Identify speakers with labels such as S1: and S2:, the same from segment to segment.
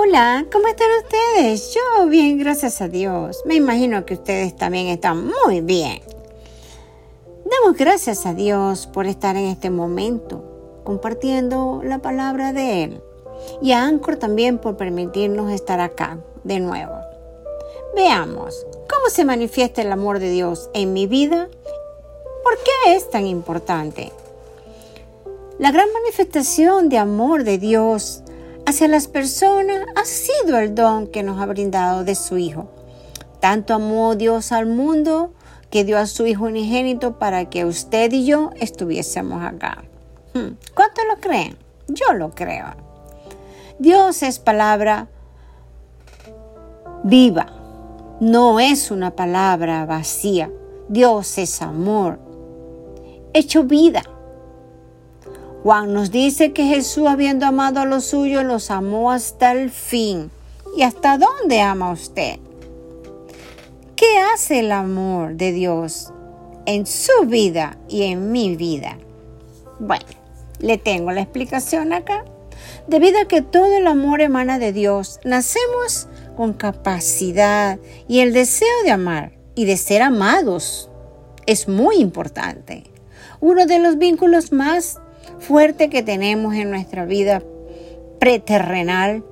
S1: Hola, ¿cómo están ustedes? Yo bien, gracias a Dios. Me imagino que ustedes también están muy bien. Damos gracias a Dios por estar en este momento compartiendo la palabra de Él y a Anchor también por permitirnos estar acá de nuevo. Veamos cómo se manifiesta el amor de Dios en mi vida. ¿Por qué es tan importante? La gran manifestación de amor de Dios hacia las personas ha sido el don que nos ha brindado de su Hijo. Tanto amó Dios al mundo que dio a su Hijo unigénito para que usted y yo estuviésemos acá. Hmm, ¿Cuánto lo creen? Yo lo creo. Dios es palabra viva, no es una palabra vacía. Dios es amor, hecho vida. Juan nos dice que Jesús, habiendo amado a los suyos, los amó hasta el fin. ¿Y hasta dónde ama usted? ¿Qué hace el amor de Dios en su vida y en mi vida? Bueno, le tengo la explicación acá. Debido a que todo el amor emana de Dios, nacemos con capacidad y el deseo de amar y de ser amados es muy importante. Uno de los vínculos más fuerte que tenemos en nuestra vida preterrenal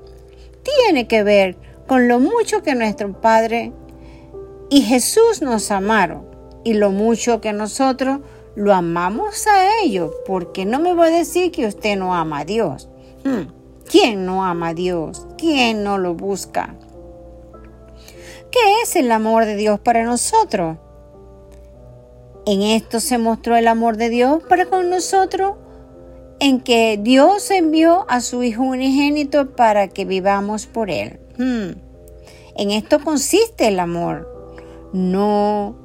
S1: tiene que ver con lo mucho que nuestro Padre y Jesús nos amaron y lo mucho que nosotros lo amamos a ellos, porque no me voy a decir que usted no ama a Dios. Hmm, ¿Quién no ama a Dios? ¿Quién no lo busca? ¿Qué es el amor de Dios para nosotros? En esto se mostró el amor de Dios para con nosotros en que Dios envió a su Hijo unigénito para que vivamos por Él. Hmm. En esto consiste el amor, no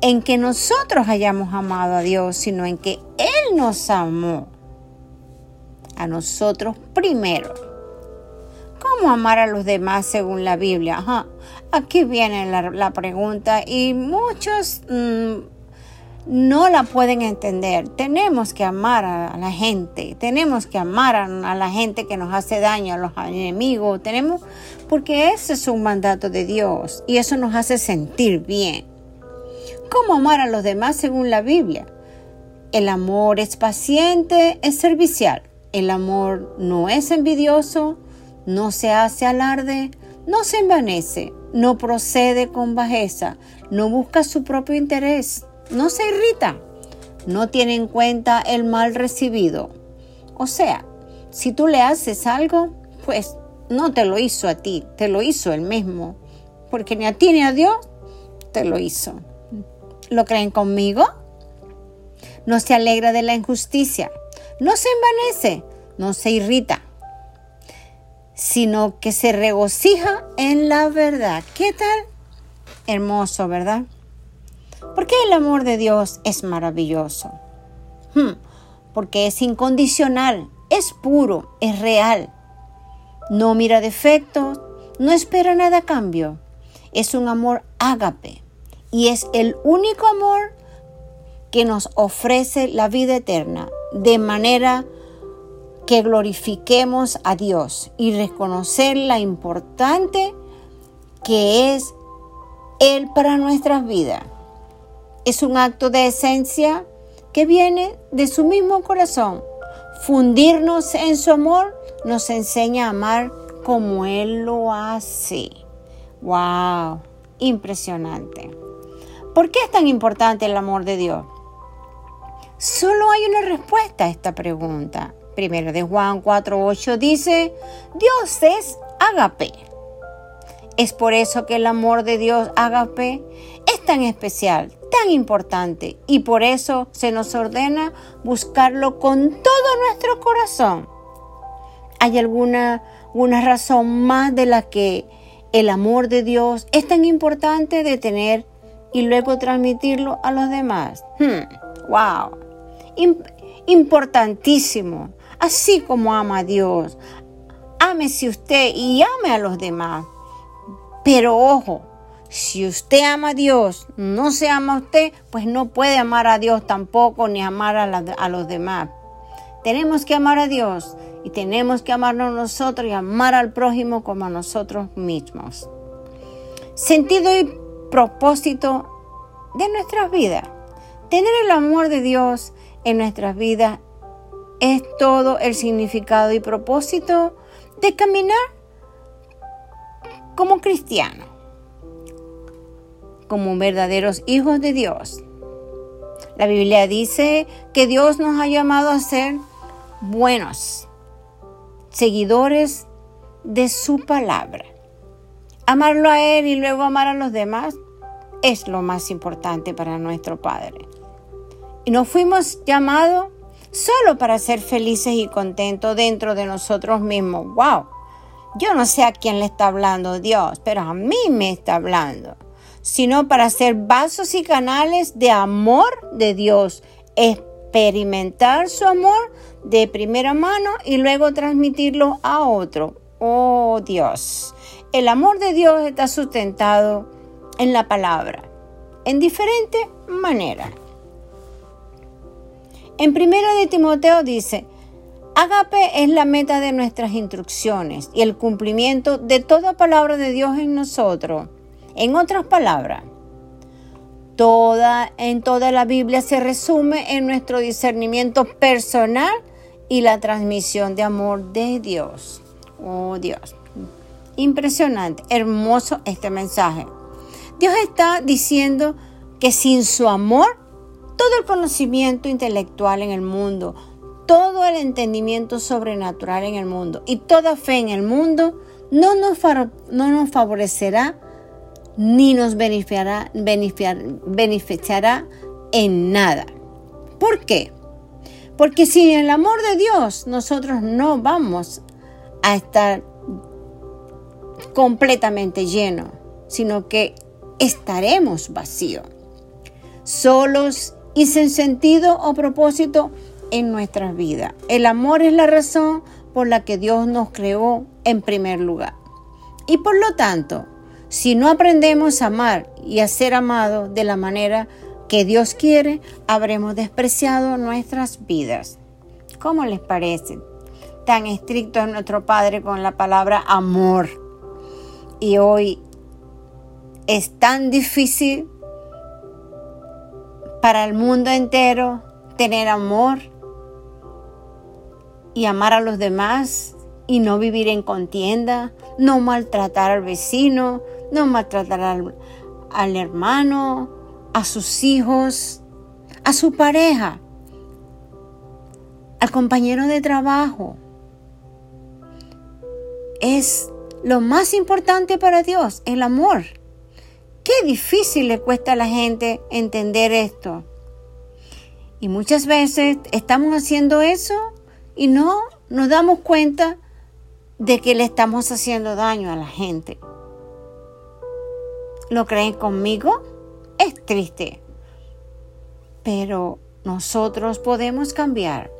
S1: en que nosotros hayamos amado a Dios, sino en que Él nos amó a nosotros primero. ¿Cómo amar a los demás según la Biblia? Aquí viene la, pregunta y muchos mm, no la pueden entender. Tenemos que amar a la gente, tenemos que amar a, la gente que nos hace daño, a los enemigos, tenemos, porque ese es un mandato de Dios y eso nos hace sentir bien. ¿Cómo amar a los demás según la Biblia? El amor es paciente, es servicial. El amor no es envidioso, no se hace alarde, no se envanece, no procede con bajeza, no busca su propio interés no se irrita, no tiene en cuenta el mal recibido. O sea, si tú le haces algo, pues no te lo hizo a ti, te lo hizo él mismo, porque ni a ti ni a Dios te lo hizo. ¿Lo creen conmigo? No se alegra de la injusticia, no se envanece, no se irrita, sino que se regocija en la verdad. ¿Qué tal? Hermoso, ¿verdad? ¿Por qué el amor de Dios es maravilloso? Hmm, porque es incondicional, es puro, es real. No mira defectos, no espera nada a cambio. Es un amor ágape y es el único amor que nos ofrece la vida eterna, de manera que glorifiquemos a Dios y reconocer la importante que es Él para nuestras vidas es un acto de esencia que viene de su mismo corazón. Fundirnos en su amor nos enseña a amar como Él lo hace. ¡Wow! Impresionante. ¿Por qué es tan importante el amor de Dios? Solo hay una respuesta a esta pregunta. Primero de Juan 4.8 dice, Dios es agape. Es por eso que el amor de Dios agape tan especial, tan importante y por eso se nos ordena buscarlo con todo nuestro corazón. ¿Hay alguna, una razón más de la que el amor de Dios es tan importante de tener y luego transmitirlo a los demás? Hmm, ¡Wow! importantísimo. Así como ama a Dios, ámese usted y ame a los demás. Pero ojo, si usted ama a Dios, no se ama a usted, pues no puede amar a Dios tampoco ni amar a, los demás. Tenemos que amar a Dios y tenemos que amarnos nosotros y amar al prójimo como a nosotros mismos. Sentido y propósito de nuestras vidas. Tener el amor de Dios en nuestras vidas es todo el significado y propósito de caminar como cristianos, como verdaderos hijos de Dios. La Biblia dice que Dios nos ha llamado a ser buenos, seguidores de su palabra. Amarlo a Él y luego amar a los demás es lo más importante para nuestro Padre. Y nos fuimos llamados solo para ser felices y contentos dentro de nosotros mismos. ¡Wow! Yo no sé a quién le está hablando Dios, pero a mí me está hablando. Sino para ser vasos y canales de amor de Dios. Experimentar su amor de primera mano y luego transmitirlo a otro. Oh Dios. El amor de Dios está sustentado en la palabra, en diferentes maneras. En primera de Timoteo dice, Agape es la meta de nuestras instrucciones y el cumplimiento de toda palabra de Dios en nosotros. En otras palabras, toda en toda la Biblia se resume en nuestro discernimiento personal y la transmisión de amor de Dios. Oh Dios. Impresionante, hermoso este mensaje. Dios está diciendo que sin su amor, todo el conocimiento intelectual en el mundo, todo el entendimiento sobrenatural en el mundo y toda fe en el mundo no nos, no nos favorecerá ni nos beneficiará, en nada. ¿Por qué? Porque sin el amor de Dios nosotros no vamos a estar completamente llenos, sino que estaremos vacíos, solos y sin sentido o propósito en nuestras vidas. El amor es la razón por la que Dios nos creó en primer lugar. Y por lo tanto, si no aprendemos a amar y a ser amados de la manera que Dios quiere, habremos despreciado nuestras vidas. ¿Cómo les parece? Tan estricto es nuestro Padre con la palabra amor. Y hoy es tan difícil para el mundo entero tener amor y amar a los demás y no vivir en contienda, no maltratar al vecino, no maltratar al, al hermano, a sus hijos, a su pareja, al compañero de trabajo. Es lo más importante para Dios, el amor. Qué difícil le cuesta a la gente entender esto. Y muchas veces estamos haciendo eso y no nos damos cuenta de que le estamos haciendo daño a la gente. ¿Lo creen conmigo? Es triste. Pero nosotros podemos cambiar.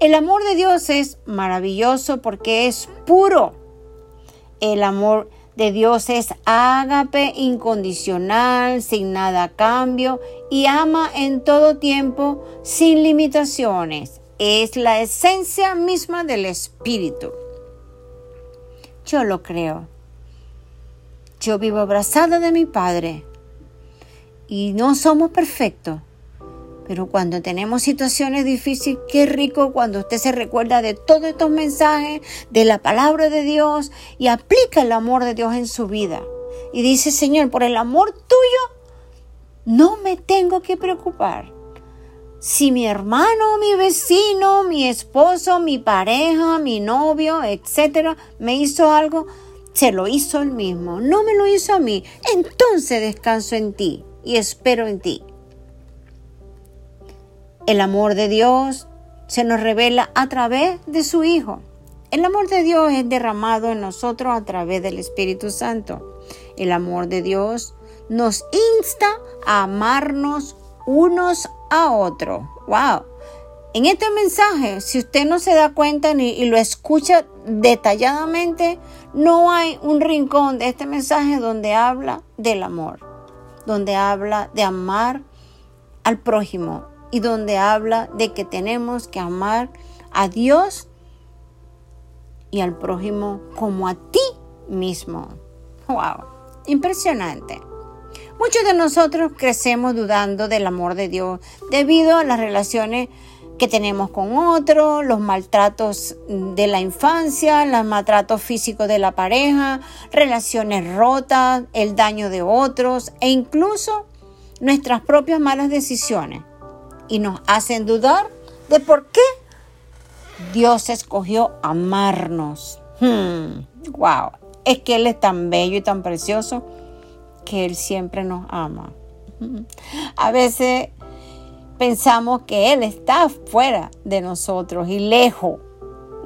S1: El amor de Dios es maravilloso porque es puro. El amor de Dios es ágape incondicional, sin nada a cambio y ama en todo tiempo, sin limitaciones. Es la esencia misma del Espíritu. Yo lo creo. Yo vivo abrazada de mi Padre y no somos perfectos pero cuando tenemos situaciones difíciles, qué rico cuando usted se recuerda de todos estos mensajes, de la palabra de Dios y aplica el amor de Dios en su vida. Y dice, Señor, por el amor tuyo, no me tengo que preocupar. Si mi hermano, mi vecino, mi esposo, mi pareja, mi novio, etcétera, me hizo algo, se lo hizo él mismo, no me lo hizo a mí. Entonces descanso en ti y espero en ti. El amor de Dios se nos revela a través de su Hijo. El amor de Dios es derramado en nosotros a través del Espíritu Santo. El amor de Dios nos insta a amarnos unos a otros. ¡Wow! En este mensaje, si usted no se da cuenta y lo escucha detalladamente, no hay un rincón de este mensaje donde habla del amor, donde habla de amar al prójimo, y donde habla de que tenemos que amar a Dios y al prójimo como a ti mismo. ¡Wow! Impresionante. Muchos de nosotros crecemos dudando del amor de Dios debido a las relaciones que tenemos con otros, los maltratos de la infancia, los maltratos físicos de la pareja, relaciones rotas, el daño de otros e incluso nuestras propias malas decisiones. Y nos hacen dudar de por qué Dios escogió amarnos. Hmm, wow, es que Él es tan bello y tan precioso que Él siempre nos ama. A veces pensamos que Él está fuera de nosotros y lejos.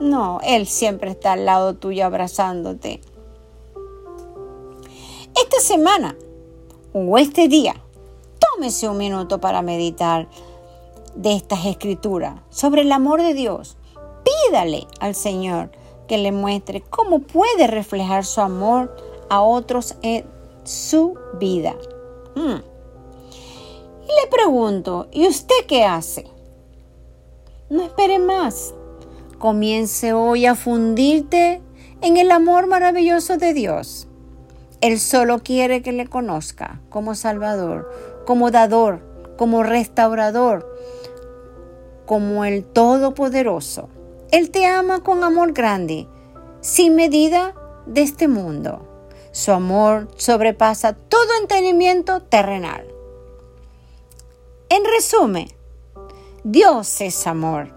S1: No, Él siempre está al lado tuyo abrazándote. Esta semana o este día, tómese un minuto para meditar de estas escrituras sobre el amor de Dios. Pídale al Señor que le muestre cómo puede reflejar su amor a otros en su vida. Hmm. Y le pregunto, ¿y usted qué hace? No espere más. Comience hoy a fundirte en el amor maravilloso de Dios. Él solo quiere que le conozca como Salvador, como dador, como restaurador, como el Todopoderoso. Él te ama con amor grande, sin medida de este mundo. Su amor sobrepasa todo entendimiento terrenal. En resumen, Dios es amor.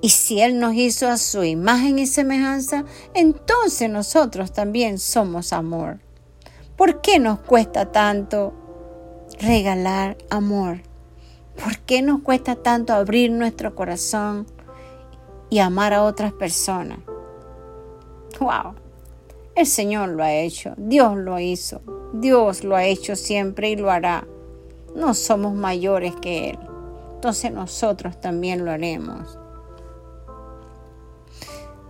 S1: Y si Él nos hizo a su imagen y semejanza, entonces nosotros también somos amor. ¿Por qué nos cuesta tanto regalar amor? ¿Por qué nos cuesta tanto abrir nuestro corazón y amar a otras personas? ¡Wow! El Señor lo ha hecho, Dios lo hizo, Dios lo ha hecho siempre y lo hará. No somos mayores que Él, entonces nosotros también lo haremos.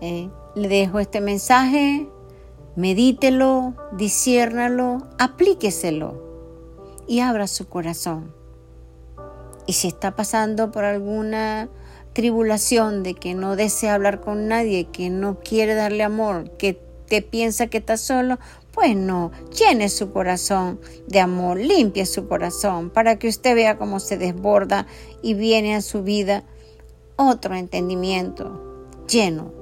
S1: Eh, le dejo este mensaje, medítelo, disciérnalo, aplíqueselo y abra su corazón. Y si está pasando por alguna tribulación de que no desea hablar con nadie, que no quiere darle amor, que te piensa que está solo, pues no, llene su corazón de amor, limpie su corazón para que usted vea cómo se desborda y viene a su vida otro entendimiento lleno,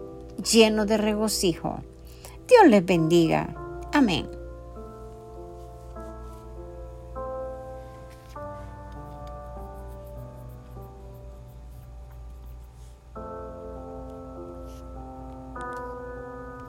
S1: lleno de regocijo. Dios les bendiga. Amén.